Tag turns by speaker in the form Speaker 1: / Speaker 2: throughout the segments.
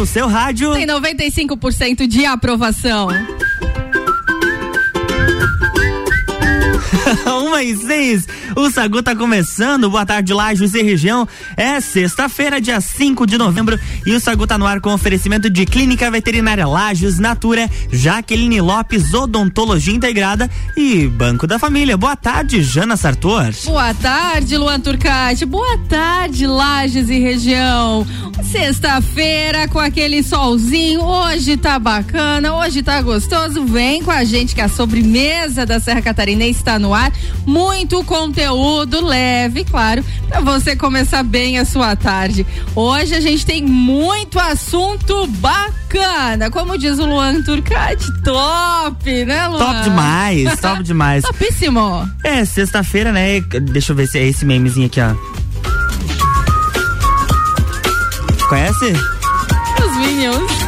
Speaker 1: no seu rádio.
Speaker 2: Tem 95% de aprovação.
Speaker 1: Uma e seis. O Sagu tá começando. Boa tarde, Lages e região. É sexta-feira, dia 5 de novembro. E o Sagu tá no ar com oferecimento de Clínica Veterinária Lages, Natura, Jaqueline Lopes, Odontologia Integrada e Banco da Família. Boa tarde, Jana Sartor.
Speaker 2: Boa tarde, Luan Turcati. Boa tarde, Lages e região. Sexta-feira com aquele solzinho. Hoje tá bacana, hoje tá gostoso. Vem com a gente que a sobremesa da Serra Catarinense está no ar. Muito conteúdo leve, claro, para você começar bem a sua tarde. Hoje a gente tem muito assunto bacana. Como diz o Luan Turcati, top, né, Luan?
Speaker 1: Top demais, top demais.
Speaker 2: Topíssimo.
Speaker 1: É, sexta-feira, né? Deixa eu ver se é esse memezinho aqui, ó. Conhece?
Speaker 2: Os Minions.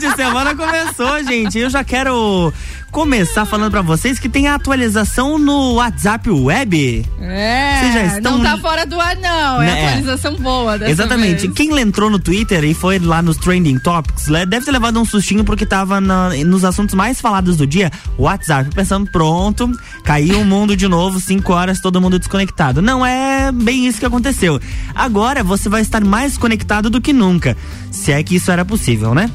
Speaker 3: De semana começou,
Speaker 1: gente. Eu já quero começar falando pra vocês que tem a atualização no WhatsApp Web.
Speaker 2: É,
Speaker 1: Vocês já estão-
Speaker 2: não tá fora do ar não, é
Speaker 1: Né, é.
Speaker 2: atualização boa
Speaker 1: Exatamente.
Speaker 2: vez.
Speaker 1: Quem entrou no Twitter e foi lá nos Trending Topics, deve ter levado um sustinho porque tava na- nos assuntos mais falados do dia, WhatsApp, pensando, pronto, caiu o mundo de novo, cinco horas, todo mundo desconectado. Não é bem isso que aconteceu. Agora você vai estar mais conectado do que nunca. Se é que isso era possível, né?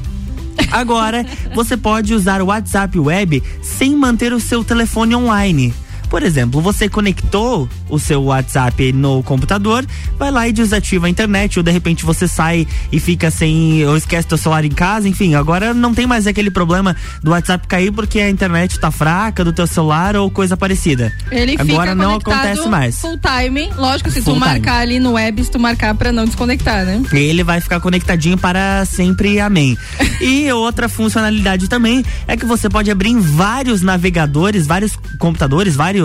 Speaker 1: Agora, você pode usar o WhatsApp Web sem manter o seu telefone online. Por exemplo, você conectou o seu WhatsApp no computador, vai lá e desativa a internet, ou de repente você sai e fica sem, ou esquece teu celular em casa, enfim, agora não tem mais aquele problema do WhatsApp cair porque a internet tá fraca do teu celular ou coisa parecida.
Speaker 2: Ele
Speaker 1: agora
Speaker 2: fica
Speaker 1: não acontece mais.
Speaker 2: Full time, lógico, se
Speaker 1: Full
Speaker 2: tu
Speaker 1: time.
Speaker 2: marcar ali no web, se tu marcar pra não desconectar, né?
Speaker 1: Ele vai ficar conectadinho para sempre, amém. E outra funcionalidade também é que você pode abrir em vários navegadores, vários computadores, vários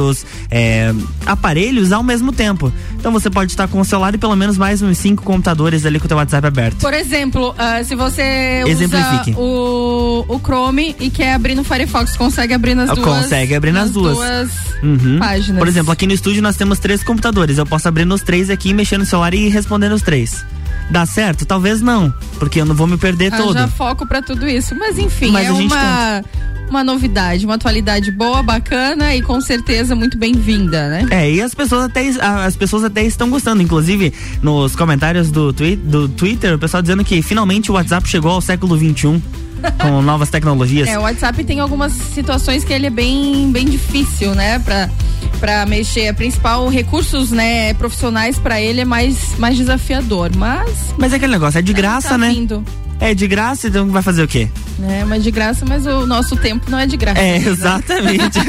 Speaker 1: é, aparelhos ao mesmo tempo. Então você pode estar com o celular e pelo menos mais uns cinco computadores ali com o teu WhatsApp aberto.
Speaker 2: Por exemplo, ah, se você usa o, o Chrome e quer abrir no Firefox, consegue abrir nas duas
Speaker 1: consegue abrir nas duas. Uhum.
Speaker 2: páginas.
Speaker 1: Por exemplo, aqui no estúdio nós temos três computadores. Eu posso abrir nos três aqui, mexer no celular e responder nos três. Dá certo? Talvez não, porque eu não vou me perder todo.
Speaker 2: Haja foco pra tudo isso. Mas enfim,
Speaker 1: Mas
Speaker 2: é
Speaker 1: a gente
Speaker 2: uma, uma novidade, uma atualidade boa, bacana e com certeza muito bem-vinda, né?
Speaker 1: É, e as pessoas até as pessoas até estão gostando, inclusive nos comentários do, twi do Twitter, o pessoal dizendo que finalmente o WhatsApp chegou ao século XXI com novas tecnologias.
Speaker 2: É, o WhatsApp tem algumas situações que ele é bem, bem difícil, né, pra, pra mexer. A principal, recursos, né, profissionais pra ele é mais, mais desafiador, mas...
Speaker 1: Mas é aquele negócio, é de graça,
Speaker 2: tá
Speaker 1: né?
Speaker 2: Vindo,
Speaker 1: É de graça, então vai fazer o quê?
Speaker 2: né, mas de graça, mas o nosso tempo não é de graça.
Speaker 1: É, exatamente.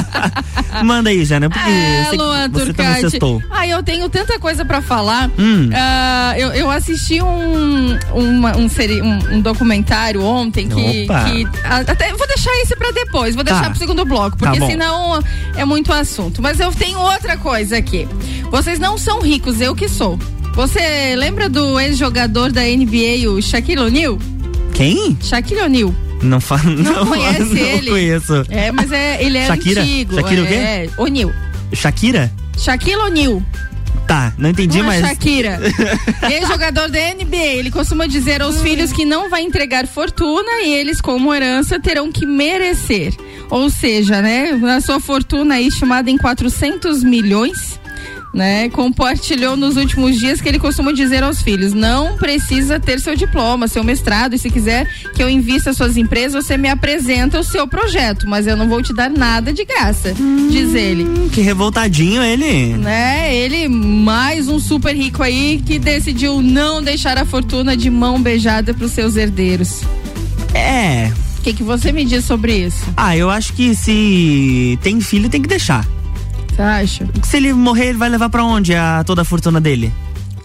Speaker 1: Manda aí, Jana, porque
Speaker 2: É, Luan
Speaker 1: você
Speaker 2: Turcati. Ah, eu tenho tanta coisa pra falar.
Speaker 1: Hum.
Speaker 2: Ah, eu, eu assisti um, uma- um, seri- um- um documentário ontem que. Que até, vou deixar esse pra depois, vou deixar
Speaker 1: Tá.
Speaker 2: pro segundo bloco,
Speaker 1: Tá
Speaker 2: porque
Speaker 1: bom.
Speaker 2: senão é muito assunto. Mas eu tenho outra coisa aqui. Vocês não são ricos, eu que sou. Você lembra do ex-jogador da NBA, o Shaquille O'Neal?
Speaker 1: Quem?
Speaker 2: Shaquille O'Neal.
Speaker 1: Não, fa não,
Speaker 2: conhece
Speaker 1: não
Speaker 2: ele?
Speaker 1: conheço.
Speaker 2: É, mas é, ele é
Speaker 1: Shakira?
Speaker 2: antigo.
Speaker 1: Shakira o quê?
Speaker 2: É, O'Neal.
Speaker 1: Shakira?
Speaker 2: Shaquille O'Neal.
Speaker 1: Tá, não entendi,
Speaker 2: Uma
Speaker 1: mas.
Speaker 2: Shakira. Ex-jogador da NBA. Ele costuma dizer aos filhos que não vai entregar fortuna e eles, como herança, terão que merecer. Ou seja, né, a sua fortuna aí estimada em 400 milhões. Né, compartilhou nos últimos dias que ele costuma dizer aos filhos: não precisa ter seu diploma, seu mestrado, e se quiser que eu invista suas empresas, você me apresenta o seu projeto, mas eu não vou te dar nada de graça, diz ele
Speaker 1: Hum, Que revoltadinho ele.
Speaker 2: né? Ele, mais um super rico aí que decidiu não deixar a fortuna de mão beijada pros seus herdeiros.
Speaker 1: É.
Speaker 2: O que, que você me diz sobre isso?
Speaker 1: Ah, eu acho que se tem filho, tem que deixar.
Speaker 2: Você acha?
Speaker 1: Se ele morrer, ele vai levar pra onde a, toda a fortuna dele?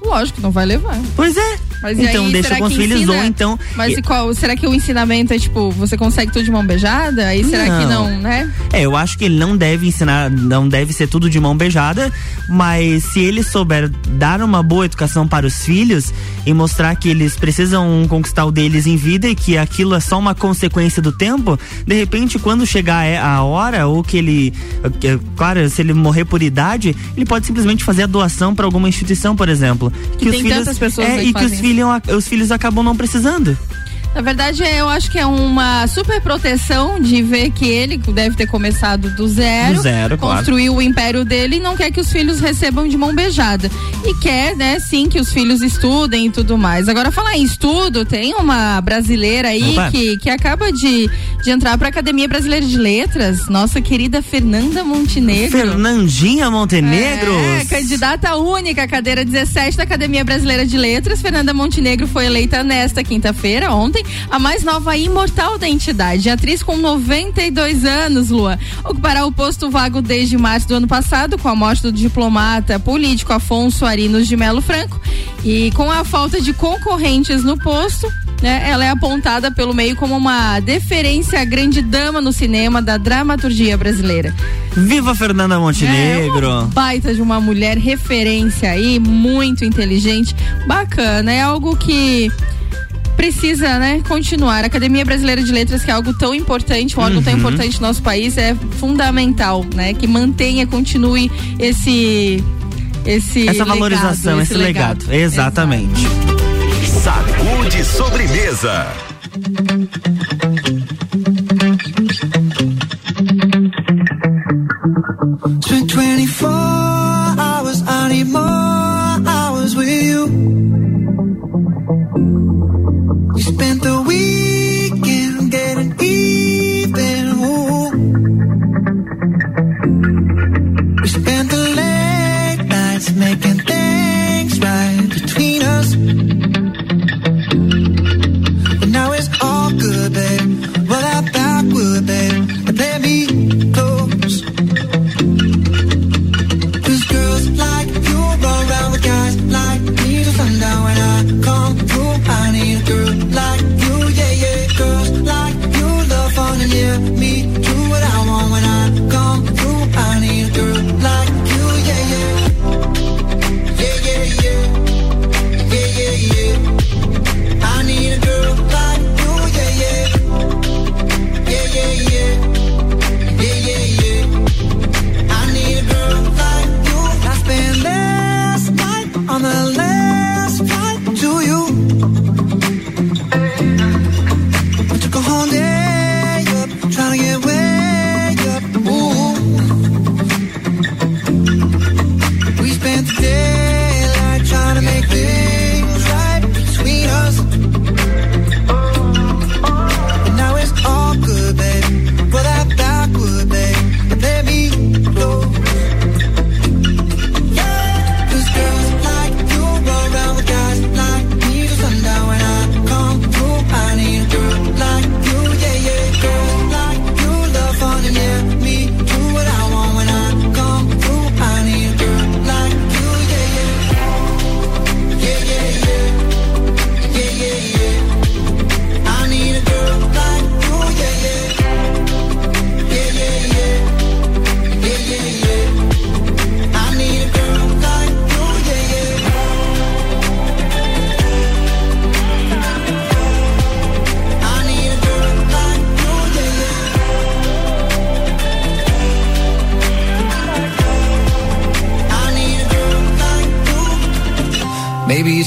Speaker 2: Lógico que não vai levar.
Speaker 1: Pois é.
Speaker 2: Mas
Speaker 1: então
Speaker 2: aí,
Speaker 1: deixa com os
Speaker 2: que
Speaker 1: filhos
Speaker 2: ensina?
Speaker 1: ou então.
Speaker 2: Mas e qual, será que o ensinamento é tipo, você consegue tudo de mão beijada? Aí será que
Speaker 1: Não.
Speaker 2: não, né?
Speaker 1: É, eu acho que ele não deve ensinar, não deve ser tudo de mão beijada, mas se ele souber dar uma boa educação para os filhos e mostrar que eles precisam conquistar o deles em vida e que aquilo é só uma consequência do tempo, de repente quando chegar é a hora ou que ele, claro, se ele morrer por idade, ele pode simplesmente fazer a doação para alguma instituição, por exemplo, que,
Speaker 2: tem tantas pessoas,
Speaker 1: é,
Speaker 2: que
Speaker 1: e que os
Speaker 2: fazem
Speaker 1: os filhos acabam não precisando.
Speaker 2: Na verdade, eu acho que é uma super proteção de ver que ele deve ter começado do zero,
Speaker 1: Do zero, claro.
Speaker 2: construiu o império dele e não quer que os filhos recebam de mão beijada. E quer, né, sim, que os filhos estudem e tudo mais. Agora, falar em estudo, tem uma brasileira aí
Speaker 1: Opa.
Speaker 2: que, que acaba de, de entrar para a Academia Brasileira de Letras, nossa querida Fernanda Montenegro.
Speaker 1: Fernandinha Montenegro.
Speaker 2: É, candidata única à cadeira 17 da Academia Brasileira de Letras, Fernanda Montenegro foi eleita nesta quinta-feira, ontem, a mais nova imortal da entidade. Atriz com 92 anos, Lua. Ocupará o posto vago desde março do ano passado, com a morte do diplomata político Afonso Arinos de Melo Franco. E com a falta de concorrentes no posto, né, ela é apontada pelo meio como uma deferência à grande dama no cinema da dramaturgia brasileira.
Speaker 1: Viva Fernanda
Speaker 2: É
Speaker 1: Montenegro.
Speaker 2: uma baita de uma mulher referência aí, muito inteligente, bacana. É algo que precisa, né, continuar. A Academia Brasileira de Letras, que é algo tão importante, um órgão tão
Speaker 1: Uhum.
Speaker 2: importante no nosso país, é fundamental, né, que mantenha, continue esse esse
Speaker 1: Essa
Speaker 2: legado,
Speaker 1: valorização, esse, legado. Exatamente.
Speaker 4: Sacude sobremesa.
Speaker 5: Spent 24 the week.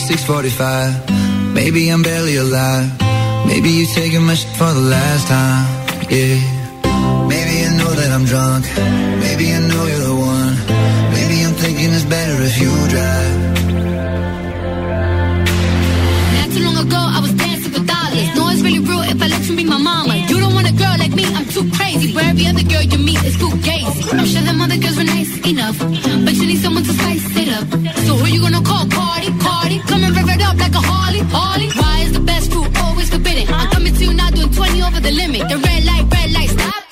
Speaker 5: 645. Maybe I'm barely alive. Maybe you're taking my shit for the last time. Yeah. Maybe I know that I'm drunk. Maybe I know you're the one. Maybe I'm thinking it's better if you drive.
Speaker 6: Not too long ago, I was dancing with dollars. No, it's really real if I let you be my mama. You don't want a girl like me, I'm too crazy. Where every other girl you meet is too gazy. I'm sure them other girls were nice enough, but you need someone to spice it up. So who you gonna call? Cardi. Why is the best fruit always forbidden? I'm coming to you now doing 20 over the limit. The red light, red light, stop.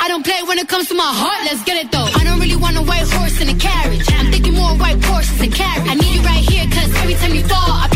Speaker 6: I don't play when it comes to my heart, let's get it though. I don't really want a white horse in a carriage. I'm thinking more white horses and carriage. I need you right here, cause every time you fall, I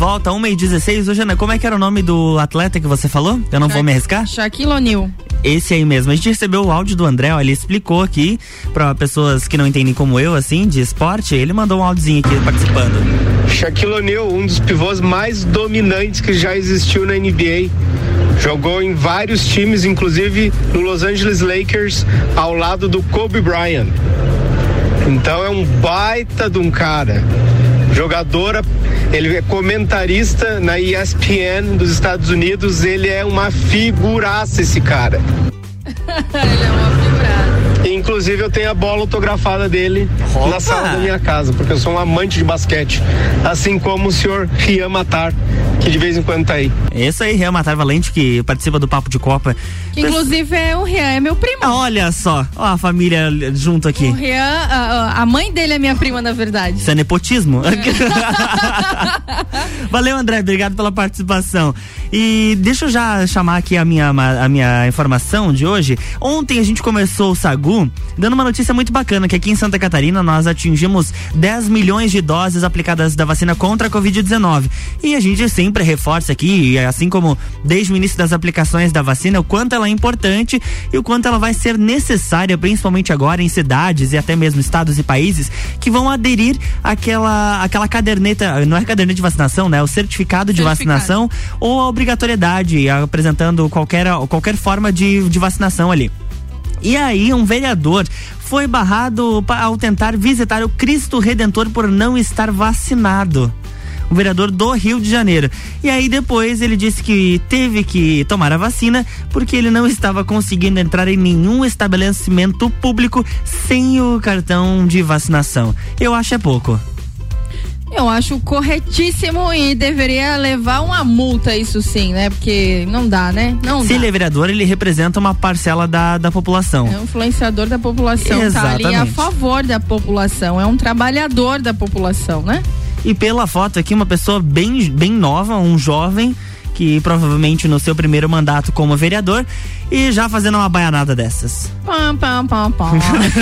Speaker 1: volta, 1h16. Hoje, Ana, como é que era o nome do atleta que você falou? Eu não vou me arriscar?
Speaker 2: Shaquille O'Neal.
Speaker 1: Esse aí mesmo. A gente recebeu o áudio do André, ó, ele explicou aqui para pessoas que não entendem como eu, assim, de esporte. Ele mandou um áudiozinho aqui participando.
Speaker 7: Shaquille O'Neal, um dos pivôs mais dominantes que já existiu na NBA. Jogou em vários times, inclusive no Los Angeles Lakers, ao lado do Kobe Bryant. Então é um baita de um cara. Jogadora, ele é comentarista na ESPN dos Estados Unidos, ele é uma figuraça esse cara.
Speaker 2: Ele é uma.
Speaker 7: Inclusive eu tenho a bola autografada dele
Speaker 1: Opa!
Speaker 7: na sala da minha casa, porque eu sou um amante de basquete, assim como o senhor Rian Matar, que de vez em quando tá aí.
Speaker 1: Esse aí, Real Matar Valente, que participa do Papo de Copa.
Speaker 2: Que inclusive é o Rian, é meu primo.
Speaker 1: Ah, Olha só, ó a família junto aqui.
Speaker 2: O Rian, a, a mãe dele é minha prima, na verdade.
Speaker 1: Isso é nepotismo? Valeu, André, obrigado pela participação. E deixa eu já chamar aqui a minha, a minha informação de hoje. Ontem a gente começou o Sagu dando uma notícia muito bacana, que aqui em Santa Catarina nós atingimos 10 milhões de doses aplicadas da vacina contra a Covid-19. E a gente sempre reforça aqui, assim como desde o início das aplicações da vacina, o quanto ela é importante e o quanto ela vai ser necessária, principalmente agora em cidades e até mesmo estados e países que vão aderir àquela, àquela caderneta, não é caderneta de vacinação, né? O certificado de
Speaker 2: Certificado.
Speaker 1: vacinação ou a obrigatoriedade, apresentando qualquer, qualquer forma de, de vacinação ali. E aí, um vereador foi barrado ao tentar visitar o Cristo Redentor por não estar vacinado. O vereador do Rio de Janeiro. E aí depois ele disse que teve que tomar a vacina porque ele não estava conseguindo entrar em nenhum estabelecimento público sem o cartão de vacinação. Eu acho é pouco.
Speaker 2: Eu acho corretíssimo e deveria levar uma multa, isso sim, né? Porque não dá, né? Não
Speaker 1: Se
Speaker 2: dá.
Speaker 1: ele é vereador, ele representa uma parcela da, da população.
Speaker 2: É um influenciador da população, tá ali a
Speaker 1: Exatamente.
Speaker 2: favor da população, é um trabalhador da população, né?
Speaker 1: E pela foto aqui, uma pessoa bem, bem nova, um jovem, que provavelmente no seu primeiro mandato como vereador, e já fazendo uma baianada dessas.
Speaker 2: Pam, pam, pam, pam.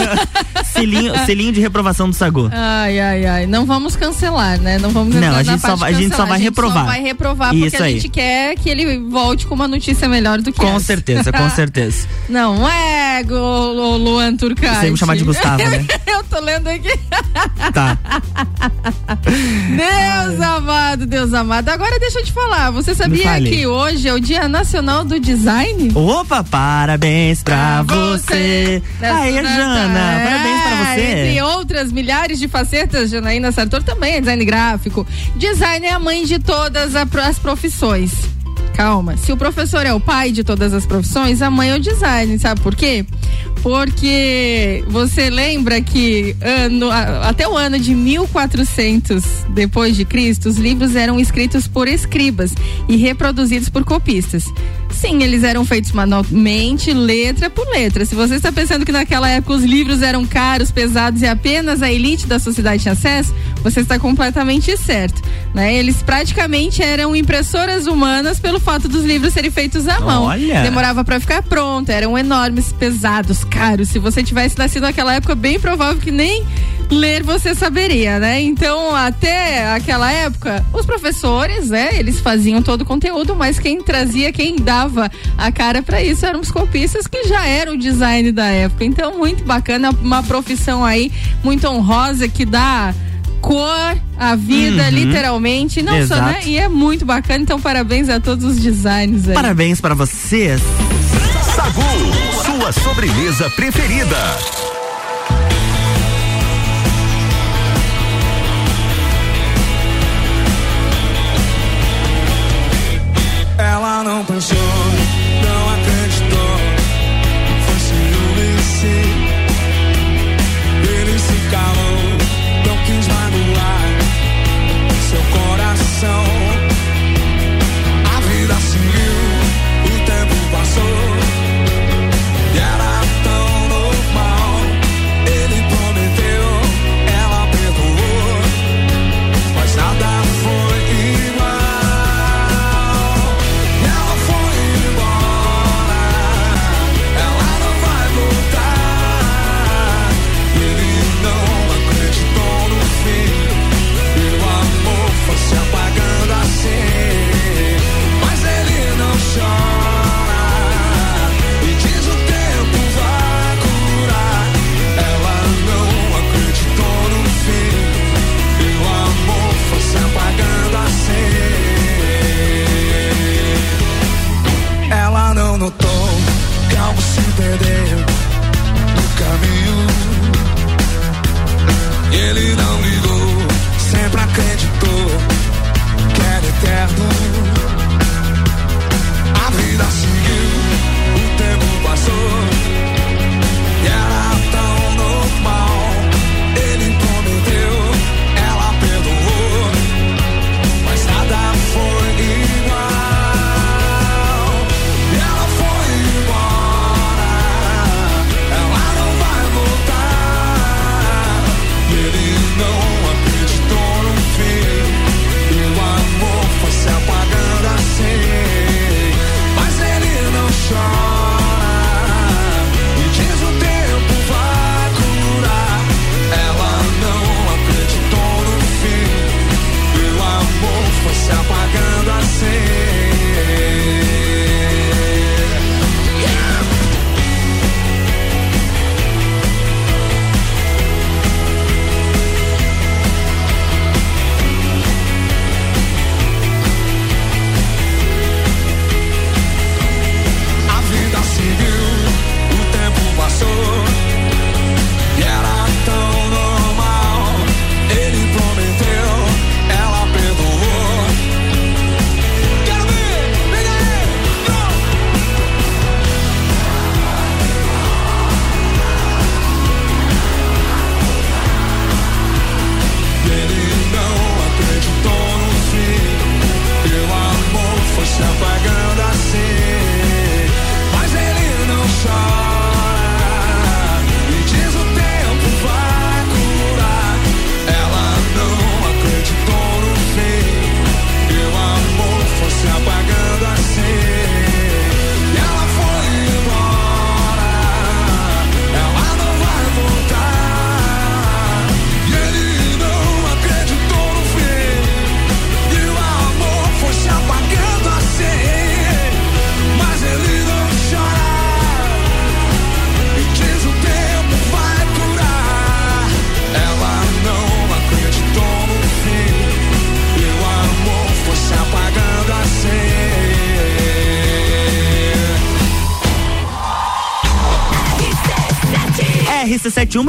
Speaker 1: selinho, selinho de reprovação do Sagu.
Speaker 2: ai, ai, ai. Não vamos cancelar, né? Não vamos
Speaker 1: Não, a gente só a gente só vai reprovar.
Speaker 2: só vai reprovar porque
Speaker 1: Isso
Speaker 2: a
Speaker 1: aí.
Speaker 2: gente quer que ele volte com uma notícia melhor do que
Speaker 1: Com
Speaker 2: essa.
Speaker 1: certeza, com certeza.
Speaker 2: Não é, Lu- Luan Turcati.
Speaker 1: Você ia me chamar de Gustavo, né?
Speaker 2: Eu tô lendo aqui.
Speaker 1: Tá.
Speaker 2: Deus amado, Deus amado. Agora deixa eu te falar, você sabia
Speaker 1: fale.
Speaker 2: que hoje é o Dia Nacional do Design?
Speaker 1: Opa, parabéns pra você. Aí, Jana, parabéns pra
Speaker 2: É, Entre
Speaker 1: você.
Speaker 2: outras milhares de facetas, Janaína Sartor também é design gráfico. Design é a mãe de todas as profissões. Calma, se o professor é o pai de todas as profissões, a mãe é o design, sabe por quê? Porque você lembra que ano- até o ano de 1400 depois de Cristo, os livros eram escritos por escribas e reproduzidos por copistas. Sim, eles eram feitos manualmente, letra por letra. Se você está pensando que naquela época os livros eram caros, pesados e apenas a elite da sociedade tinha acesso, você está completamente certo. Né? Eles praticamente eram impressoras humanas pelo fato dos livros serem feitos à mão.
Speaker 1: Olha!
Speaker 2: Demorava para ficar pronto, eram enormes, pesados, caros. Se você tivesse nascido naquela época, bem provável que nem ler você saberia, né? Então, até aquela época, os professores, né, eles faziam todo o conteúdo, mas quem trazia, quem dava a cara para isso eram os copistas que já eram o design da época. Então, muito bacana, uma profissão aí muito honrosa que dá cor à vida,
Speaker 1: Uhum.
Speaker 2: literalmente, não só, né?
Speaker 1: Exato.
Speaker 2: E é muito bacana, então parabéns a todos os designers aí.
Speaker 1: Parabéns pra vocês.
Speaker 4: Sagu, sua sobremesa preferida.
Speaker 3: Ela não pensou,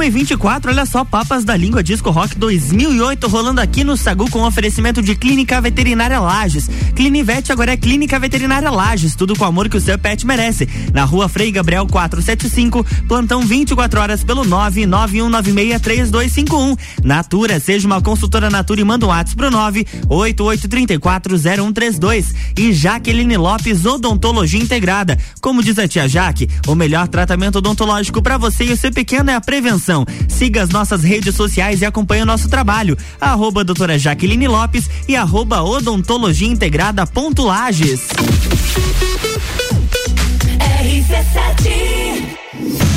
Speaker 1: RC7, 1 e 24, olha só, Papas da Língua Disco Rock 2008 rolando aqui no Sagu com oferecimento de Clínica Veterinária Lages. Clinivete agora é Clínica Veterinária Lages, tudo com o amor que o seu pet merece. Na rua Frei Gabriel 475, plantão 24 horas pelo 991963251. Natura, seja uma consultora Natura e manda um WhatsApp pro 988340132. E Jaqueline Lopes Odontologia Integrada. Como diz a tia Jaque, o melhor tratamento odontológico para você e o seu pequeno é a prevenção. Siga as nossas redes sociais e acompanhe o nosso trabalho. Arroba doutora Jaqueline Lopes e arroba odontologia integrada ponto Lages.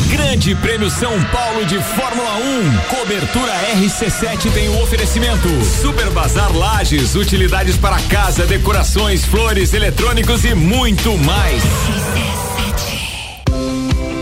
Speaker 8: Grande Prêmio São Paulo de Fórmula 1. Cobertura RC7 tem o oferecimento. Super Bazar Lages, utilidades para casa, decorações, flores, eletrônicos e muito mais.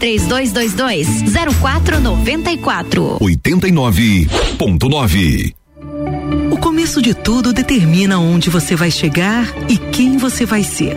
Speaker 9: 3222 0494.
Speaker 4: 89.9
Speaker 10: O começo de tudo determina onde você vai chegar e quem você vai ser.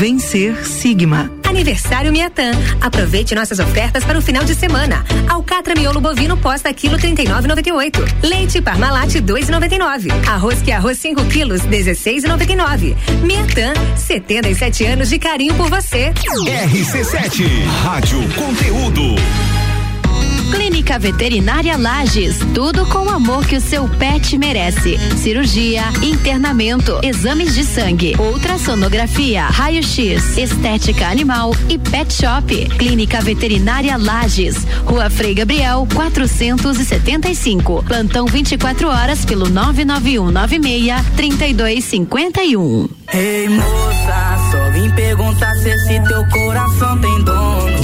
Speaker 10: Vencer Sigma.
Speaker 11: Aniversário Miatan. Aproveite nossas ofertas para o final de semana. Alcatra miolo bovino posta quilo 39,98. Leite Parmalat 2,99. Arroz que arroz 5 quilos 16,99. Miatan, 77 anos de carinho por você.
Speaker 4: RC7, Rádio Conteúdo.
Speaker 9: Clínica Veterinária Lages, tudo com o amor que o seu pet merece. Cirurgia, internamento, exames de sangue, ultrassonografia, raio-x, estética animal e pet shop. Clínica Veterinária Lages, Rua Frei Gabriel, 475. Plantão 24 horas pelo 99196 3251.
Speaker 5: Ei moça, só vim perguntar se esse teu coração tem dono.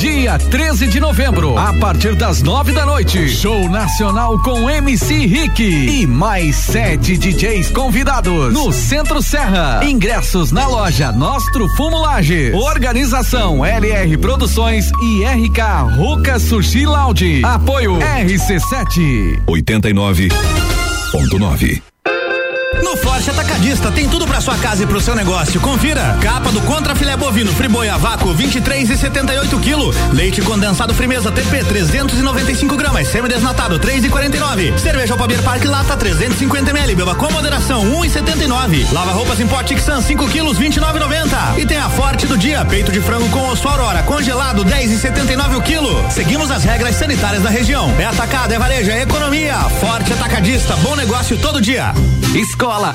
Speaker 8: Dia 13 de novembro, a partir das nove da noite, show nacional com MC Rick e mais sete DJs convidados no Centro Serra. Ingressos na loja Nostro Fumo Lages. Organização LR Produções e RK Ruca Sushi Lounge. Apoio RC7
Speaker 4: 89.9
Speaker 12: No Atacadista tem tudo para sua casa e pro seu negócio. Confira: capa do Contra Filé Bovino Friboi a vácuo 23 e 78 kg, leite condensado Frimeza TP 395 gramas, semi-desnatado 3 e 49, cerveja Alpabir Park Lata 350 ml, beba com moderação 1 e 79, lava roupas em pote Tixan 5 quilos 29,90 e tem a Forte do dia peito de frango com osso Aurora congelado 10 e 79 o quilo. Seguimos as regras sanitárias da região. É atacado, é varejo, é economia. Forte Atacadista, bom negócio todo dia.
Speaker 13: Escola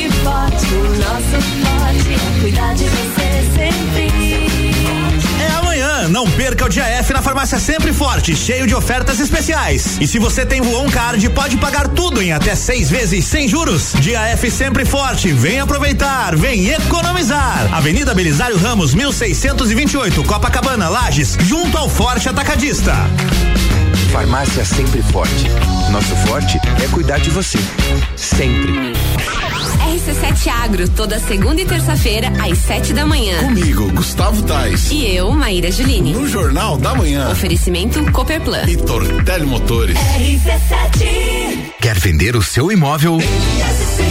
Speaker 14: forte, o nosso forte é cuidar de você sempre.
Speaker 12: É amanhã, não perca o dia F na farmácia Sempre Forte, cheio de ofertas especiais. E se você tem Voon Card, pode pagar tudo em até seis vezes sem juros. Dia F Sempre Forte, vem aproveitar, vem economizar. Avenida Belisário Ramos, 1628, Copacabana, Lages, junto ao Forte Atacadista.
Speaker 15: Farmácia Sempre Forte. Nosso forte é cuidar de você. Sempre.
Speaker 16: RC7 Agro, toda segunda e terça-feira, às sete da manhã.
Speaker 17: Comigo, Gustavo Tais.
Speaker 16: E eu, Maíra Juline.
Speaker 17: No Jornal da Manhã.
Speaker 16: Oferecimento Copperplan.
Speaker 17: E Tortel Motores.
Speaker 16: RC7.
Speaker 4: Quer vender o seu imóvel?
Speaker 2: RC7.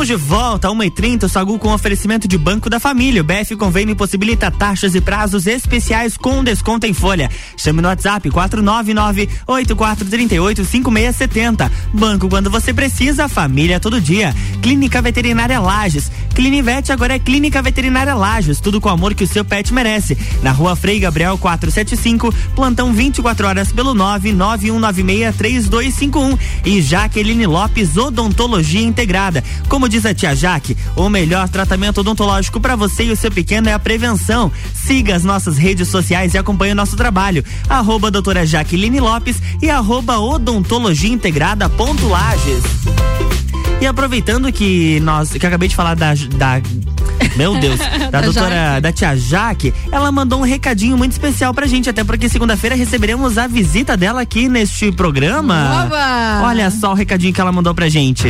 Speaker 1: Estamos de volta a 1h30, o Sagu com oferecimento de Banco da Família. O BF Convênio possibilita taxas e prazos especiais com desconto em folha. Chame no WhatsApp 499-8438-5670. Banco quando você precisa, família todo dia. Clínica Veterinária Lages. Clinivete agora é Clínica Veterinária Lages. Tudo com o amor que o seu pet merece. Na rua Frei Gabriel 475, plantão 24 horas pelo 991963251. E Jaqueline Lopes Odontologia Integrada. Como diz a tia Jaque, o melhor tratamento odontológico para você e o seu pequeno é a prevenção. Siga as nossas redes sociais e acompanhe o nosso trabalho. Arroba doutora Jaqueline Lopes e arroba odontologia integrada ponto Lages. E aproveitando que nós, que eu acabei de falar da, da meu Deus, da,
Speaker 2: Da
Speaker 1: doutora,
Speaker 2: Jaque.
Speaker 1: da tia Jaque, ela mandou um recadinho muito especial pra gente, até porque segunda-feira receberemos a visita dela aqui neste programa.
Speaker 2: Oba!
Speaker 1: Olha só o recadinho que ela mandou pra gente.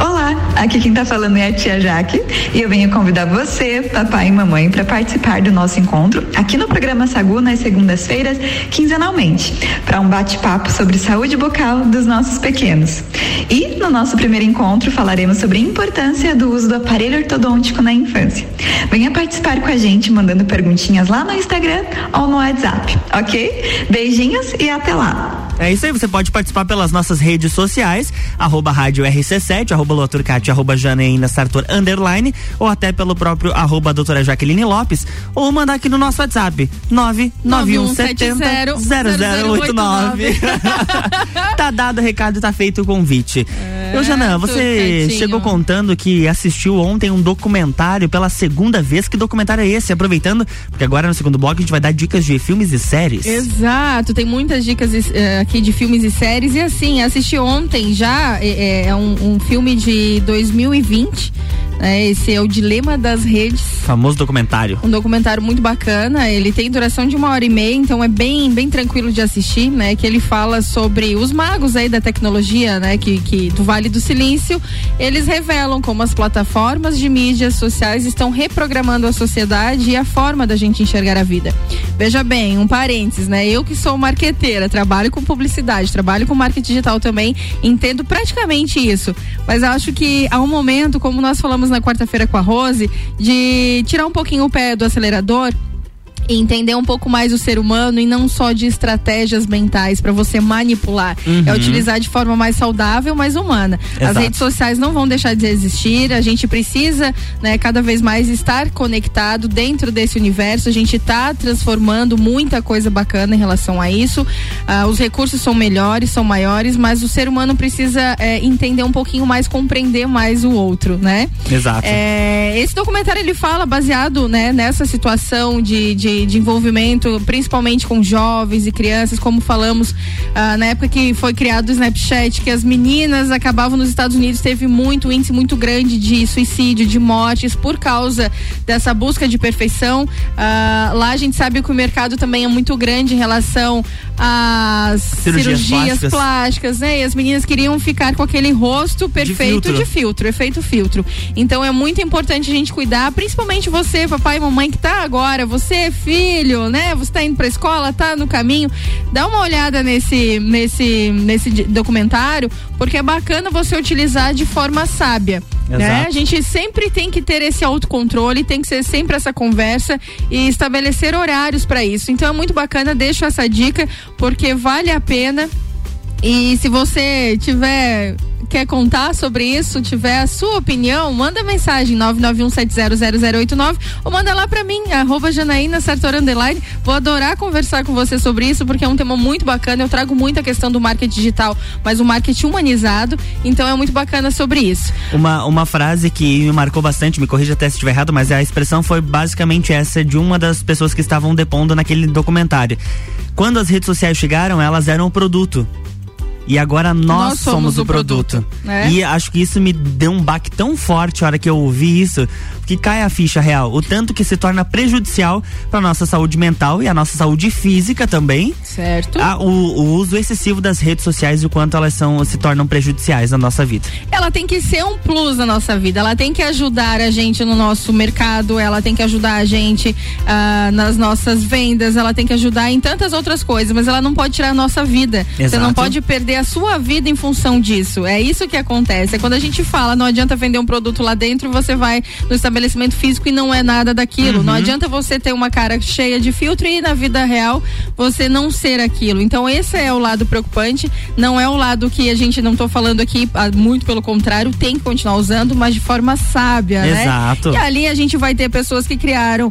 Speaker 18: Olá, aqui quem tá falando é a tia Jaque e eu venho convidar você, papai e mamãe, para participar do nosso encontro aqui no programa Sagu nas segundas-feiras, quinzenalmente, para um bate-papo sobre saúde bucal dos nossos pequenos. E no nosso primeiro encontro falaremos sobre a importância do uso do aparelho ortodôntico na infância. Venha participar com a gente mandando perguntinhas lá no Instagram ou no WhatsApp, ok? Beijinhos e até lá!
Speaker 1: É isso aí, você pode participar pelas nossas redes sociais, arroba rádio RC7, arroba Loturcati, arroba Janaína Sartor, underline, ou até pelo próprio arroba doutora Jaqueline Lopes, ou mandar aqui no nosso WhatsApp, 99170 0089. tá dado o recado, tá feito o convite. Ô, Janã, você
Speaker 2: Turcatinho.
Speaker 1: chegou contando que assistiu ontem um documentário pela segunda vez. Que documentário é esse? Aproveitando, porque agora no segundo bloco a gente vai dar dicas de filmes e séries.
Speaker 2: Exato, tem muitas dicas eh, aqui de filmes e séries. E assim, assisti ontem já, é, é um, um filme de 2020. Né? esse é o Dilema das Redes.
Speaker 1: Famoso documentário.
Speaker 2: Um documentário muito bacana, ele tem duração de uma hora e meia, então é bem, bem tranquilo de assistir, né? Que ele fala sobre os magos aí da tecnologia, né? Que, que do Vale do Silício, eles revelam como as plataformas de mídias sociais estão reprogramando a sociedade e a forma da gente enxergar a vida. Veja bem, um parênteses, né? Eu que sou marqueteira, trabalho com publicidade, trabalho com marketing digital também, entendo praticamente isso. Mas acho que há um momento, como nós falamos na quarta-feira com a Rose, de tirar um pouquinho o pé do acelerador entender um pouco mais o ser humano e não só de estratégias mentais para você manipular.
Speaker 19: Uhum.
Speaker 2: É utilizar de forma mais saudável, mais humana. As
Speaker 19: Exato.
Speaker 2: redes sociais não vão deixar de existir, a gente precisa, né, cada vez mais estar conectado dentro desse universo. A gente está transformando muita coisa bacana em relação a isso. Ah, os recursos são melhores, são maiores, mas o ser humano precisa eh, entender um pouquinho mais, compreender mais o outro, né?
Speaker 1: Exato.
Speaker 2: É, esse documentário ele fala baseado né, nessa situação de, de, de envolvimento, principalmente com jovens e crianças, como falamos ah, na época que foi criado o Snapchat, que as meninas acabavam nos Estados Unidos, teve muito índice muito grande de suicídio, de mortes por causa dessa busca de perfeição. Ah, lá a gente sabe que o mercado também é muito grande em relação às
Speaker 1: Cirurgias
Speaker 2: cirurgias,
Speaker 1: plásticas.
Speaker 2: plásticas, né? E as meninas queriam ficar com aquele rosto perfeito
Speaker 1: filtro.
Speaker 2: de filtro, efeito filtro. Então é muito importante a gente cuidar, principalmente você, papai e mamãe, que tá agora, você, filho, né? Você tá indo pra escola, tá no caminho. Dá uma olhada nesse, nesse, nesse documentário, porque é bacana você utilizar de forma sábia. Né? A gente sempre tem que ter esse autocontrole, tem que ser sempre essa conversa e estabelecer horários para isso. Então é muito bacana, deixo essa dica, porque vale a pena E se você tiver quer contar sobre isso, tiver a sua opinião, manda mensagem 991700089 ou manda lá pra mim, arroba Janaína Sartor Underline. Vou adorar conversar com você sobre isso, porque é um tema muito bacana. Eu trago muito a questão do marketing digital, mas o marketing humanizado. Então é muito bacana sobre isso.
Speaker 1: Uma, uma frase que me marcou bastante, me corrija até se estiver errado, mas a expressão foi basicamente essa de uma das pessoas que estavam depondo naquele documentário. Quando as redes sociais chegaram, elas eram o produto. E agora nós,
Speaker 2: Nós somos
Speaker 1: somos, o produto.
Speaker 2: produto, né?
Speaker 1: E acho que isso me deu um baque tão forte a hora que eu ouvi isso, que cai a ficha real. O tanto que se torna prejudicial para nossa saúde mental e a nossa saúde física também.
Speaker 2: Certo.
Speaker 1: Ah, o, o uso excessivo das redes sociais e o quanto elas são, se tornam prejudiciais na nossa vida.
Speaker 2: ela tem que ser um plus na nossa vida. Ela tem que ajudar a gente no nosso mercado, ela tem que ajudar a gente ah, nas nossas vendas, ela tem que ajudar em tantas outras coisas, mas ela não pode tirar a nossa vida. Você não
Speaker 1: Exato.
Speaker 2: pode perder a sua vida em função disso. É isso que acontece. É quando a gente fala, não adianta vender um produto lá dentro, você vai no estabelecimento físico e não é nada daquilo. Não adianta você ter uma cara cheia de filtro e na vida real você não ser aquilo. Então esse é o lado preocupante, não é o lado que a gente não tô falando aqui, ah, muito pelo contrário, tem que continuar usando, mas de forma sábia, né?
Speaker 1: Exato.
Speaker 2: E ali a gente vai ter pessoas que criaram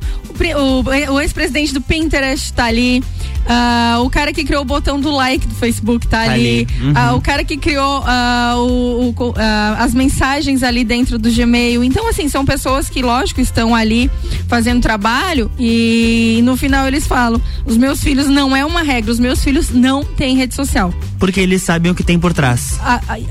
Speaker 2: o, o- o ex-presidente do Pinterest tá ali, ah, o cara que criou o botão do like do Facebook tá,
Speaker 1: Tá
Speaker 2: ali,
Speaker 1: ali. Uhum.
Speaker 2: ah, o cara que criou ah, o- o as mensagens ali dentro do Gmail. Então, assim, são pessoas que, lógico, estão ali fazendo trabalho e no final eles falam: os meus filhos não é uma regra, os meus filhos não têm rede social.
Speaker 1: Porque eles sabem o que tem por trás.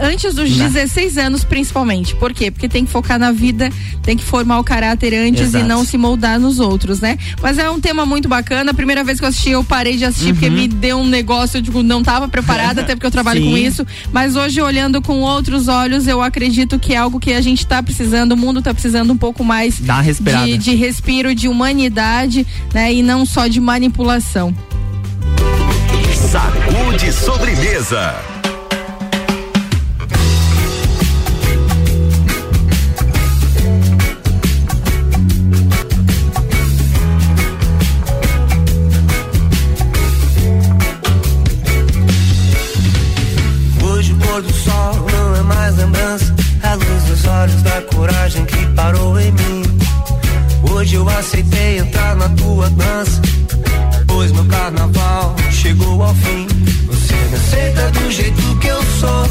Speaker 2: Antes dos
Speaker 1: Né?
Speaker 2: 16 anos, principalmente. Por quê? Porque tem que focar na vida, tem que formar o caráter antes
Speaker 1: Exato.
Speaker 2: e não se moldar nos outros, né? Mas é um tema muito bacana. A primeira vez que eu assisti, eu parei de assistir porque me deu um negócio, eu digo, não estava preparada, até porque eu trabalho
Speaker 1: Sim.
Speaker 2: com isso. Mas hoje, olhando com outros olhos, eu acredito que é algo que a gente está precisando, o mundo está precisando um pouco mais
Speaker 1: Dá
Speaker 2: de, de respiro, de humanidade, né? E não só de manipulação.
Speaker 4: Sacude sobremesa.
Speaker 20: Tua dança. Pois meu carnaval chegou ao fim. Você me aceita do jeito que eu sou.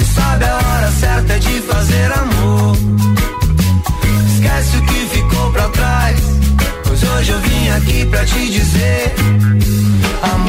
Speaker 20: E sabe a hora certa de fazer amor. Esquece o que ficou pra trás. Pois hoje eu vim aqui pra te dizer: Amor,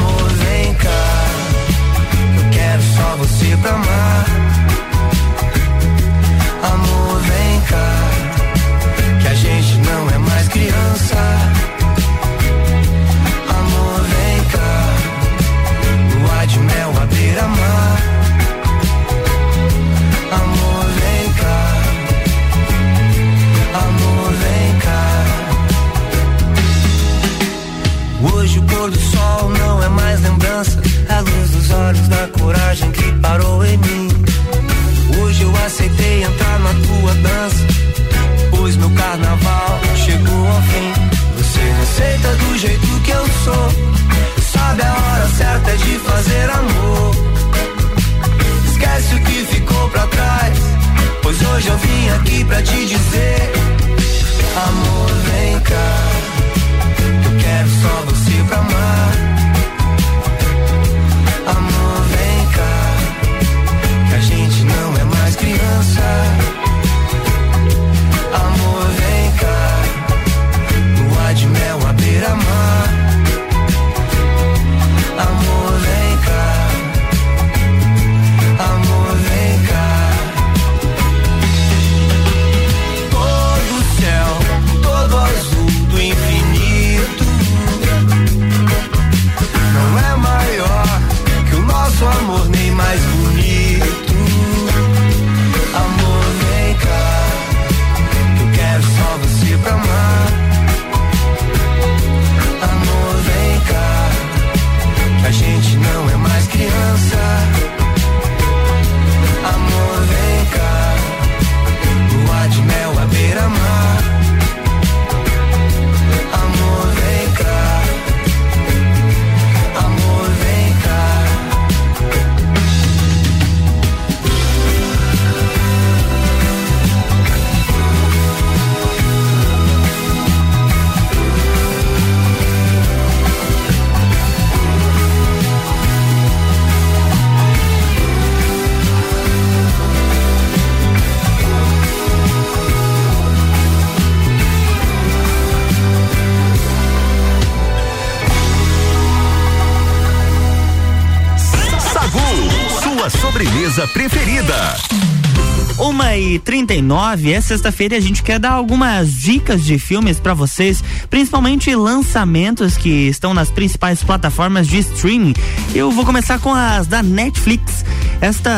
Speaker 1: e 39 é sexta-feira e a gente quer dar algumas dicas de filmes pra vocês, principalmente lançamentos que estão nas principais plataformas de streaming. Eu vou começar com as da Netflix. Esta,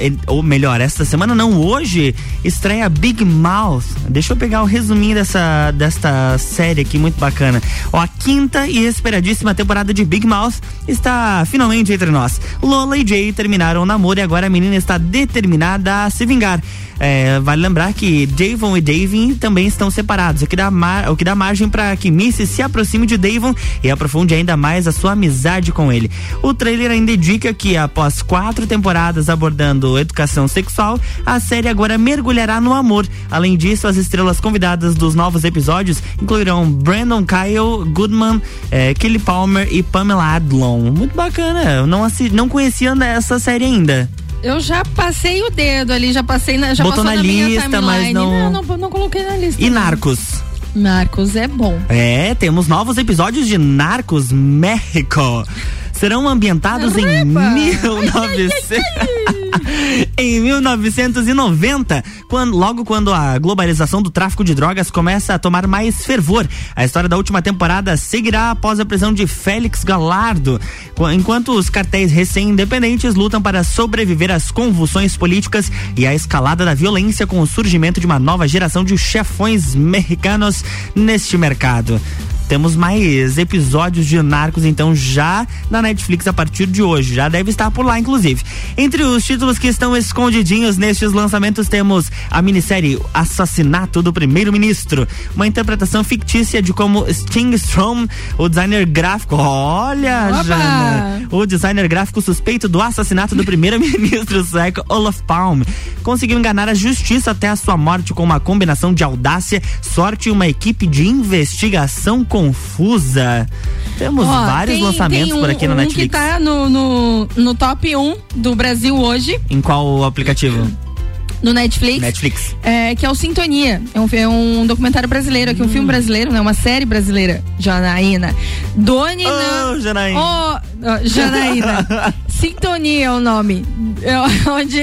Speaker 1: eh, ou melhor, esta semana não, hoje estreia Big Mouth. Deixa eu pegar o resuminho dessa desta série aqui muito bacana. Ó, a quinta e esperadíssima temporada de Big Mouth está finalmente entre nós. Lola e Jay terminaram o namoro e agora a menina está determinada a se vingar. É, vale lembrar que Davon e Davin também estão separados, o que dá, mar, o que dá margem para que Missy se aproxime de Davon e aprofunde ainda mais a sua amizade com ele. O trailer ainda indica que após quatro temporadas abordando educação sexual, a série agora mergulhará no amor. Além disso, as estrelas convidadas dos novos episódios incluirão Brandon Kyle Goodman, eh, Kelly Palmer e Pamela Adlon. Muito bacana, eu não, não conhecia essa série ainda.
Speaker 2: Eu já passei o dedo ali, já passei na, já
Speaker 1: Botou na
Speaker 2: minha
Speaker 1: lista, mas não-
Speaker 2: não, não, não coloquei na lista.
Speaker 1: E
Speaker 2: não.
Speaker 1: Narcos?
Speaker 2: Narcos é bom.
Speaker 1: É, temos novos episódios de Narcos México. Serão ambientados em 1900... em 1990, quando, logo quando a globalização do tráfico de drogas começa a tomar mais fervor. A história da última temporada seguirá após a prisão de Félix Galardo, qu- enquanto os cartéis recém-independentes lutam para sobreviver às convulsões políticas e à escalada da violência com o surgimento de uma nova geração de chefões mexicanos neste mercado. Temos mais episódios de Narcos, então, já na Netflix a partir de hoje. Já deve estar por lá, inclusive. Entre os títulos que estão escondidinhos nestes lançamentos, temos a minissérie Assassinato do Primeiro-Ministro. Uma interpretação fictícia de como Sting Strom, o designer gráfico. Olha,
Speaker 2: Opa!
Speaker 1: Jana! O designer gráfico suspeito do assassinato do primeiro-ministro sueco Olaf Palme conseguiu enganar a justiça até a sua morte com uma combinação de audácia, sorte e uma equipe de investigação confusa. Temos
Speaker 2: Ó,
Speaker 1: vários
Speaker 2: tem-
Speaker 1: lançamentos
Speaker 2: tem um,
Speaker 1: por aqui na
Speaker 2: um
Speaker 1: Netflix.
Speaker 2: que tá no, no, no top 1 do Brasil hoje,
Speaker 1: Em qual aplicativo?
Speaker 2: No Netflix.
Speaker 1: Netflix.
Speaker 2: É, que é o Sintonia. É um, é um documentário brasileiro, aqui um
Speaker 1: Hum.
Speaker 2: filme brasileiro, né? Uma série brasileira. Janaína. Doni
Speaker 1: Oh, Janaína.
Speaker 2: Oh, oh, Janaína. Sintonia é o nome. É onde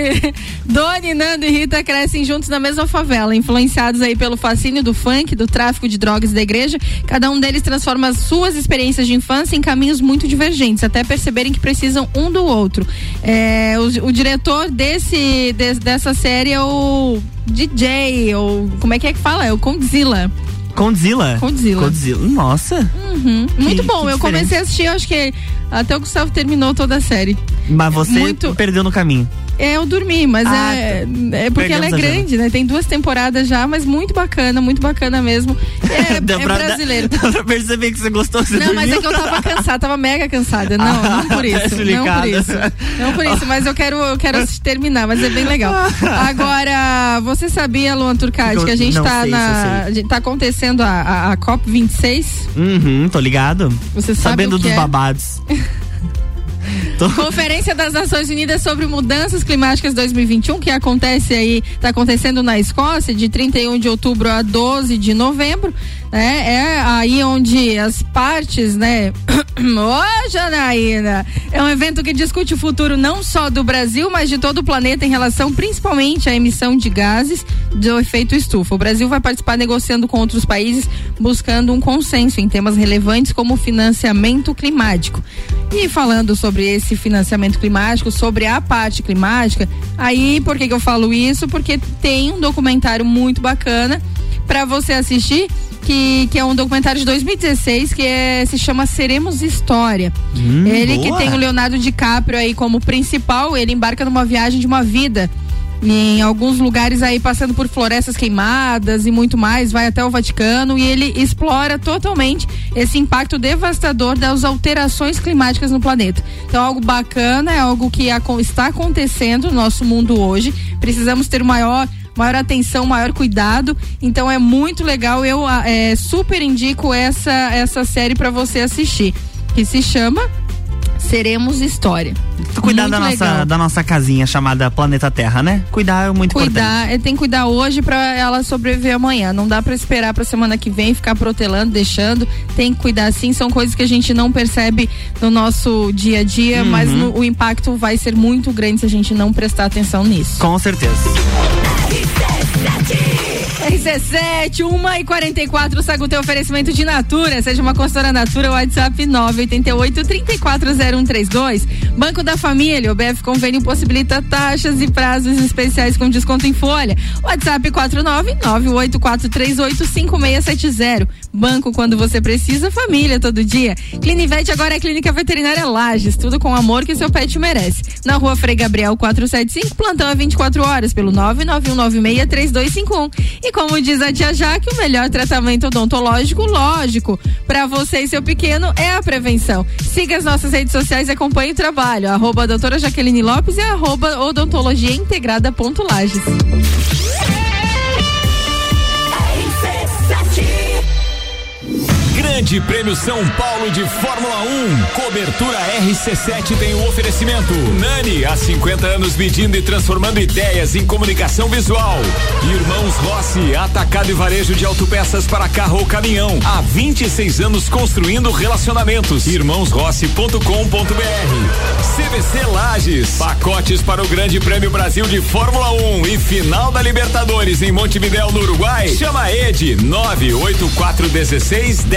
Speaker 2: Doni, Nando e Rita crescem juntos na mesma favela, influenciados aí pelo fascínio do funk, do tráfico de drogas da igreja. Cada um deles transforma as suas experiências de infância em caminhos muito divergentes, até perceberem que precisam um do outro. É, o, o diretor desse, des- dessa série é o DJ, ou como é que é que fala? É o Condzilla.
Speaker 1: Condzilla?
Speaker 2: Condzilla.
Speaker 1: Condzilla. Nossa.
Speaker 2: Uhum. Muito bom,
Speaker 1: que
Speaker 2: eu comecei a assistir, eu acho que até o Gustavo terminou toda a série.
Speaker 1: Mas você
Speaker 2: Muito-
Speaker 1: perdeu no caminho.
Speaker 2: É, eu dormi, mas
Speaker 1: Ah,
Speaker 2: é, é porque ela é
Speaker 1: Perdemos
Speaker 2: grande, né? Tem duas temporadas já, mas muito bacana, muito bacana mesmo. É,
Speaker 1: Dá
Speaker 2: é
Speaker 1: pra-
Speaker 2: brasileiro.
Speaker 1: Dá pra perceber que você gostou, você
Speaker 2: Não, mas é
Speaker 1: dormiu.
Speaker 2: que eu tava cansada, tava mega cansada. Não,
Speaker 1: Ah,
Speaker 2: não por
Speaker 1: tá
Speaker 2: isso. Não por isso. Não por isso, mas eu quero, eu quero terminar, mas é bem legal. Agora, você sabia, Luan Turcati, que a gente
Speaker 1: Não
Speaker 2: tá
Speaker 1: sei
Speaker 2: na. tá acontecendo a, a, a COP26?
Speaker 1: Uhum, tô ligado.
Speaker 2: Você sabe
Speaker 1: Sabendo
Speaker 2: o que
Speaker 1: dos
Speaker 2: é?
Speaker 1: babados. Tô-
Speaker 2: Conferência das Nações Unidas sobre Mudanças Climáticas 2021, que acontece aí, está acontecendo na Escócia, de 31 de outubro a 12 de novembro. Né? É aí onde as partes, né? Ô, Janaína! É um evento que discute o futuro não só do Brasil, mas de todo o planeta em relação principalmente à emissão de gases do efeito estufa. O Brasil vai participar negociando com outros países, buscando um consenso em temas relevantes como financiamento climático. E falando sobre esse financiamento climático, sobre a parte climática, aí por que, que eu falo isso? Porque tem um documentário muito bacana para você assistir. Que, que é um documentário de 2016 que é, se chama Seremos História.
Speaker 1: Hum,
Speaker 2: ele que
Speaker 1: boa.
Speaker 2: tem o Leonardo DiCaprio aí como principal, ele embarca numa viagem de uma vida em alguns lugares aí passando por florestas queimadas e muito mais, vai até o Vaticano e ele explora totalmente esse impacto devastador das alterações climáticas no planeta. Então, algo bacana, é algo que está acontecendo no nosso mundo hoje. Precisamos ter maior maior atenção, maior cuidado. Então é muito legal. Eu ah, é, super indico essa essa série para você assistir, que se chama seremos história.
Speaker 1: Cuidar
Speaker 2: Muito
Speaker 1: da nossa,
Speaker 2: legal.
Speaker 1: da nossa casinha chamada Planeta Terra, né? Cuidar é muito importante.
Speaker 2: Cuidar, é, tem que cuidar hoje pra ela sobreviver amanhã. Não dá pra esperar pra semana que vem ficar protelando, deixando. Tem que cuidar sim. São coisas que a gente não percebe no nosso dia a dia,
Speaker 1: Uhum.
Speaker 2: mas no- o impacto vai ser muito grande se a gente não prestar atenção nisso.
Speaker 1: Com certeza. Sete.
Speaker 2: RC7, 1 e 44, Sagu tem oferecimento de Natura. Seja uma consultora Natura, WhatsApp 988 340132. Banco da Família, o BF Convênio possibilita taxas e prazos especiais com desconto em folha. WhatsApp 49984385670. Banco quando você precisa, família todo dia. Clinivete agora é Clínica Veterinária Lages, tudo com o amor que seu pet merece. Na rua Frei Gabriel 475, plantão é 24 horas pelo 991963251. E como diz a tia Jaque, o melhor tratamento odontológico, lógico, para você e seu pequeno é a prevenção. Siga as nossas redes sociais e acompanhe o trabalho. Arroba doutora Jaqueline Lopes e arroba odontologia
Speaker 19: Grande Prêmio São Paulo de Fórmula 1. Cobertura RC7 tem o oferecimento. Nani, há 50 anos medindo e transformando ideias em comunicação visual. Irmãos Rossi, atacado e varejo de autopeças para carro ou caminhão. Há 26 anos construindo relacionamentos. Irmãosrossi.com.br. CVC Lages, pacotes para o Grande Prêmio Brasil de Fórmula 1 e final da Libertadores em Montevidéu, no Uruguai. Chama Ed 98416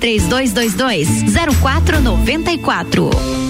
Speaker 9: 3222 0494.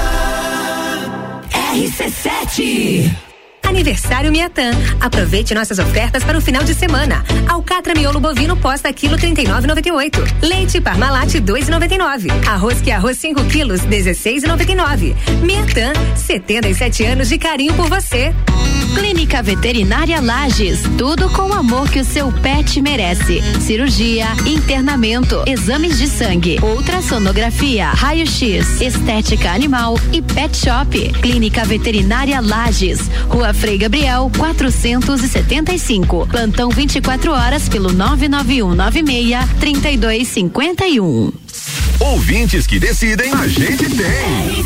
Speaker 5: RC7.
Speaker 11: Aniversário Miatã. Aproveite nossas ofertas para o final de semana. Alcatra miolo bovino posta quilo 39,98. Leite Parmalat 2,99. Arroz que arroz 5 quilos 16,99. Miatã, 77 anos de carinho por você.
Speaker 9: Clínica Veterinária Lages, tudo com o amor que o seu pet merece. Cirurgia, internamento, exames de sangue, ultrassonografia, raio-x, estética animal e pet shop. Clínica Veterinária Lages, Rua Frei Gabriel, 475. Plantão 24 horas pelo 99196 3251.
Speaker 4: Ouvintes que decidem, a gente tem.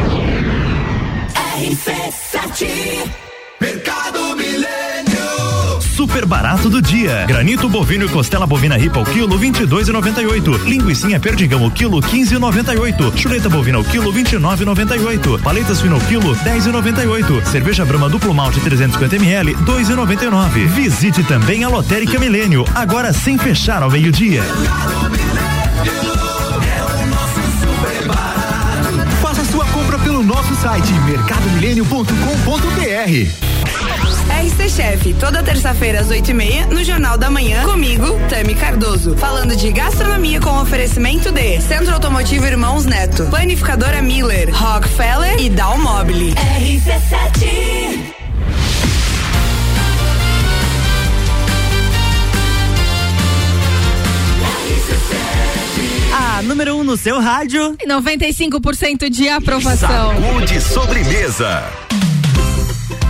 Speaker 3: RC7 Mercado Milênio
Speaker 12: Super barato do dia. Granito bovino e costela bovina ripa ao quilo 22,98. Linguiça perdigão ao quilo 15,98. Chuleta bovina ao quilo 29,98. Paletas fino ao quilo 10,98. Cerveja Brahma duplo malte 350 ml 2,99. Visite também a Lotérica Milênio, agora sem fechar ao meio-dia. Faça site mercadomilênio.com.br.
Speaker 21: RC Chef, toda terça-feira às oito e meia, no Jornal da Manhã, comigo, Tami Cardoso. Falando de gastronomia com oferecimento de Centro Automotivo Irmãos Neto, Planificadora Miller, Rockefeller e Dalmobile.
Speaker 3: RC7
Speaker 1: A número 1 um no seu rádio.
Speaker 2: E 95% de aprovação.
Speaker 4: Saúde sobremesa.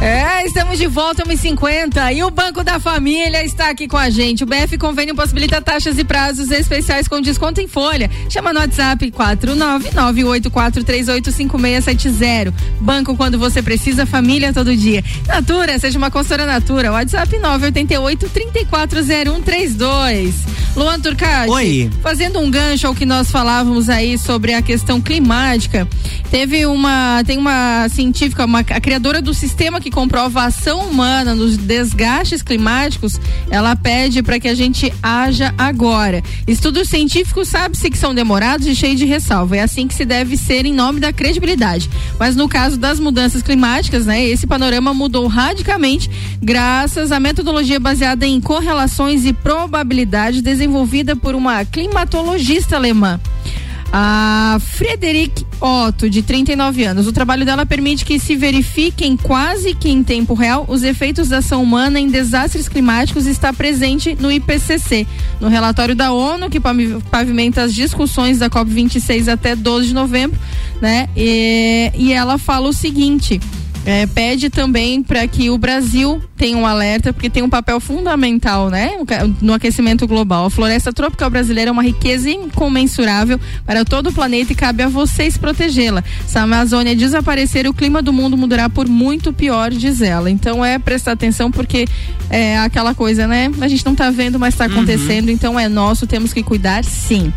Speaker 2: É, estamos de volta, 1h50 e o Banco da Família está aqui com a gente. O BF Convênio possibilita taxas e prazos especiais com desconto em folha. Chama no WhatsApp 49984385670. Banco quando você precisa, família todo dia. Natura, seja uma consultora Natura. WhatsApp 988-340132. Luan Turcati.
Speaker 1: Oi.
Speaker 2: Fazendo um gancho ao que nós falávamos aí sobre a questão climática, teve uma, tem uma científica, uma, a criadora do sistema que comprova a ação humana nos desgastes climáticos, ela pede para que a gente haja agora. Estudos científicos sabe-se que são demorados e cheios de ressalva. É assim que se deve ser em nome da credibilidade. Mas no caso das mudanças climáticas, né, esse panorama mudou radicalmente graças à metodologia baseada em correlações e probabilidade desenvolvida por uma climatologista alemã. A Frederic Otto, de 39 anos. O trabalho dela permite que se verifiquem quase que em tempo real os efeitos da ação humana em desastres climáticos está presente no IPCC, no relatório da ONU que pavimenta as discussões da COP26 até 12 de novembro, né? E, e ela fala o seguinte: é, pede também para que o Brasil tenha um alerta, porque tem um papel fundamental, né, no aquecimento global. A floresta tropical brasileira é uma riqueza incomensurável para todo o planeta e cabe a vocês protegê-la. Se a Amazônia desaparecer, o clima do mundo mudará por muito pior, diz ela. Então é prestar atenção porque é aquela coisa, né? A gente não está vendo, mas está acontecendo, uhum. então é nosso, temos que cuidar, sim.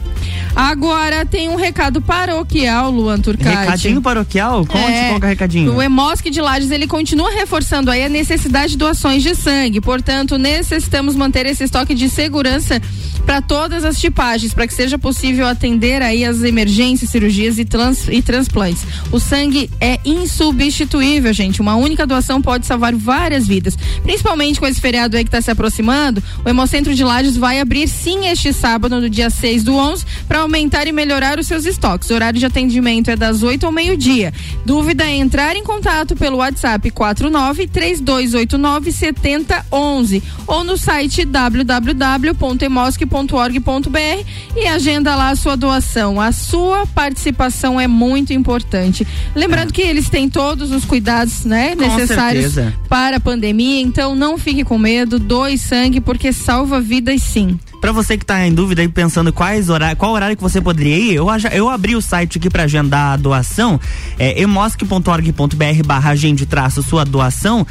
Speaker 2: Agora tem um recado paroquial, Luan Turcati.
Speaker 1: Recadinho paroquial? Conte
Speaker 2: É,
Speaker 1: qual é o recadinho.
Speaker 2: O Emosc de Lages, ele continua reforçando aí a necessidade de doações de sangue. Portanto, necessitamos manter esse estoque de segurança para todas as tipagens, para que seja possível atender aí as emergências, cirurgias e, trans, e transplantes. O sangue é insubstituível, gente. Uma única doação pode salvar várias vidas. Principalmente com esse feriado aí que está se aproximando, o Hemocentro de Lages vai abrir sim este sábado, no dia 6 do 11, para aumentar e melhorar os seus estoques. O horário de atendimento é das 8 ao meio-dia. Dúvida é entrar em contato pelo WhatsApp 49 3289 7011 ou no site www.emosc.org.br e agenda lá a sua doação. A sua participação é muito importante. Lembrando que eles têm todos os cuidados, né,
Speaker 1: Com
Speaker 2: necessários
Speaker 1: certeza.
Speaker 2: para a pandemia, então não fique com medo, doe sangue porque salva vidas sim.
Speaker 1: Pra você que tá em dúvida e pensando quais horário, qual horário que você poderia ir, eu, eu abri o site aqui pra agendar a doação, é emosc.org.br barra agende traço sua doação.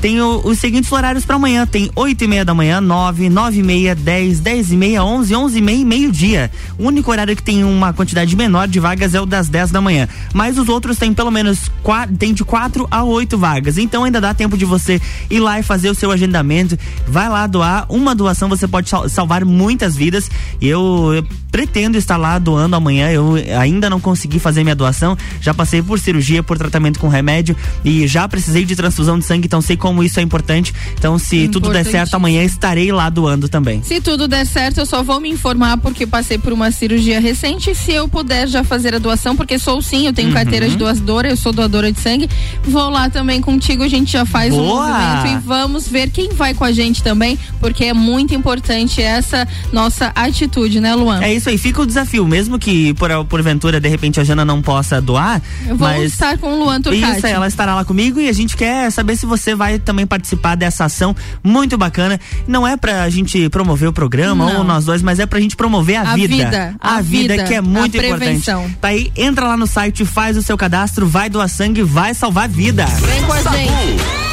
Speaker 1: Tem o- os seguintes horários pra amanhã, tem 8 e meia da manhã, 9, 9 e meia, 10, 10 e meia, 11, 11 e meia e meio-dia. O único horário que tem uma quantidade menor de vagas é o das 10 da manhã, mas os outros tem pelo menos qua- tem de 4 a 8 vagas, então ainda dá tempo de você ir lá e fazer o seu agendamento, vai lá doar, uma doação você pode sal- salvar muitas vidas. Eu, eu pretendo estar lá doando amanhã. Eu ainda não consegui fazer minha doação. Já passei por cirurgia, por tratamento com remédio e já precisei de transfusão de sangue, então sei como isso é importante. Então, se tudo der certo, amanhã estarei lá doando também.
Speaker 3: Se tudo der certo, eu só vou me informar porque passei por uma cirurgia recente. Se eu puder já fazer a doação, porque sou sim, eu tenho
Speaker 1: Uhum.
Speaker 3: carteira de doadora, eu sou doadora de sangue. Vou lá também contigo, a gente já faz o
Speaker 1: Boa!
Speaker 3: movimento e vamos ver quem vai com a gente também, porque é muito importante essa nossa atitude, né, Luan?
Speaker 1: É isso aí, fica o desafio, mesmo que por porventura de repente a Jana não possa doar,
Speaker 3: Eu vou
Speaker 1: mas
Speaker 3: estar com o Luan Turcati.
Speaker 1: Isso, ela estará lá comigo e a gente quer saber se você vai também participar dessa ação muito bacana. Não é pra gente promover o programa
Speaker 3: Não.
Speaker 1: ou nós dois, mas é pra gente promover a,
Speaker 3: A vida,
Speaker 1: A,
Speaker 3: a
Speaker 1: vida,
Speaker 3: vida,
Speaker 1: que é muito
Speaker 3: a
Speaker 1: importante.
Speaker 3: prevenção.
Speaker 1: Tá aí, entra lá no site, faz o seu cadastro, vai doar sangue, vai salvar vida.
Speaker 3: Vem com a gente.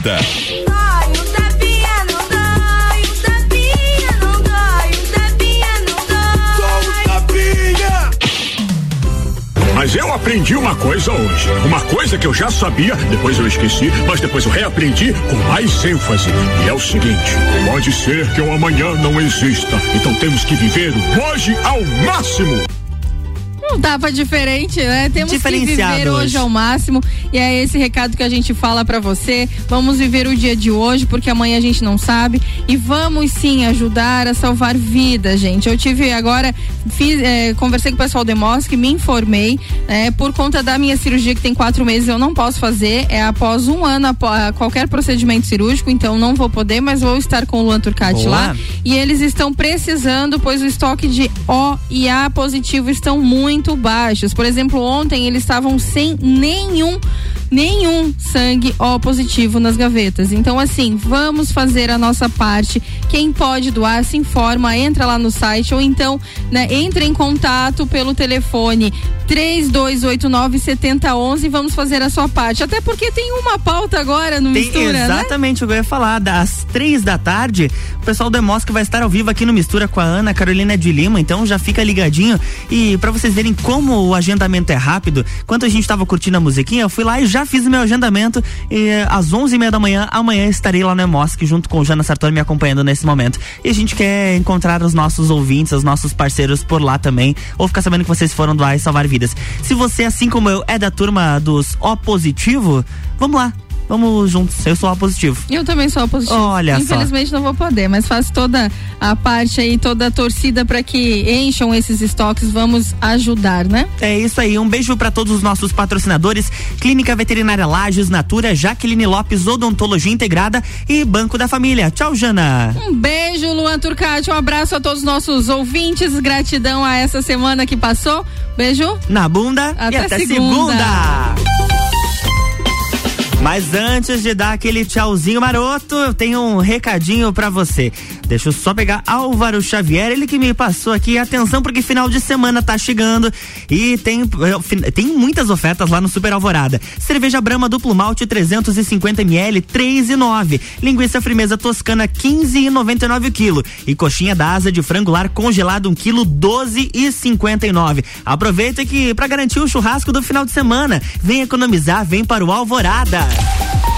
Speaker 4: Dói.
Speaker 22: Mas eu aprendi uma coisa hoje. Uma coisa que eu já sabia, depois eu esqueci, mas depois eu reaprendi com mais ênfase. E é o seguinte: pode ser que o amanhã não exista. Então temos que viver hoje ao máximo.
Speaker 2: Dava diferente, né? Temos que viver hoje
Speaker 1: hoje.
Speaker 2: ao máximo e é esse recado que a gente fala pra você. Vamos viver o dia de hoje porque amanhã a gente não sabe e vamos sim ajudar a salvar vidas, gente. Eu tive agora fiz, eh, conversei com o pessoal do Emosc, me informei eh, por conta da minha cirurgia que tem quatro meses eu não posso fazer é após um ano após qualquer procedimento cirúrgico, então não vou poder, mas vou estar com o Luan Turcati
Speaker 1: Boa.
Speaker 2: lá e eles estão precisando, pois o estoque de O e A positivo estão muito baixos. Por exemplo, ontem eles estavam sem nenhum nenhum sangue O positivo nas gavetas. Então, assim, vamos fazer a nossa parte. Quem pode doar, se informa, entra lá no site ou então, né, entre em contato pelo telefone 3289 7011 e vamos fazer a sua parte. Até porque tem uma pauta agora no
Speaker 1: Tem
Speaker 2: Mistura, né?
Speaker 1: exatamente o que eu ia falar. Das três da tarde, o pessoal do Emosca vai estar ao vivo aqui no Mistura com a Ana Carolina de Lima. Então já fica ligadinho. E pra vocês verem como o agendamento é rápido, enquanto a gente tava curtindo a musiquinha, eu fui lá e já fiz meu agendamento. E eh, às onze e meia da manhã, amanhã estarei lá no Emosc junto com o Jana Sartori me acompanhando nesse momento. E a gente quer encontrar os nossos ouvintes, os nossos parceiros por lá também. Ou ficar sabendo que vocês foram doar e salvar vidas. Se você, assim como eu, é da turma dos O positivo, vamos lá. Vamos juntos. Eu sou O positivo.
Speaker 2: Eu também sou positivo.
Speaker 1: Olha só.
Speaker 2: Infelizmente não vou poder, mas faço toda a parte aí, toda a torcida para que encham esses estoques. Vamos ajudar, né?
Speaker 1: É isso aí, um beijo para todos os nossos patrocinadores: Clínica Veterinária Lages, Natura, Jaqueline Lopes, Odontologia Integrada e Banco da Família. Tchau, Jana.
Speaker 2: Um beijo, Luan Turcati. Um abraço a todos os nossos ouvintes. Gratidão a essa semana que passou. Beijo.
Speaker 1: Na bunda
Speaker 2: Até
Speaker 1: e até
Speaker 2: segunda.
Speaker 1: segunda. Mas antes de dar aquele tchauzinho maroto, eu tenho um recadinho pra você. Deixa eu só pegar Álvaro Xavier, ele que me passou aqui. Atenção, porque final de semana tá chegando e tem, eh, tem muitas ofertas lá no Super Alvorada. Cerveja Brama duplo malte 350 ml, 3,9. Linguiça frimeza toscana 15,99 o quilo. E coxinha da asa de frango lar congelado 1 quilo 12,59. Aproveita que para garantir o churrasco do final de semana, vem economizar, vem para o Alvorada. time.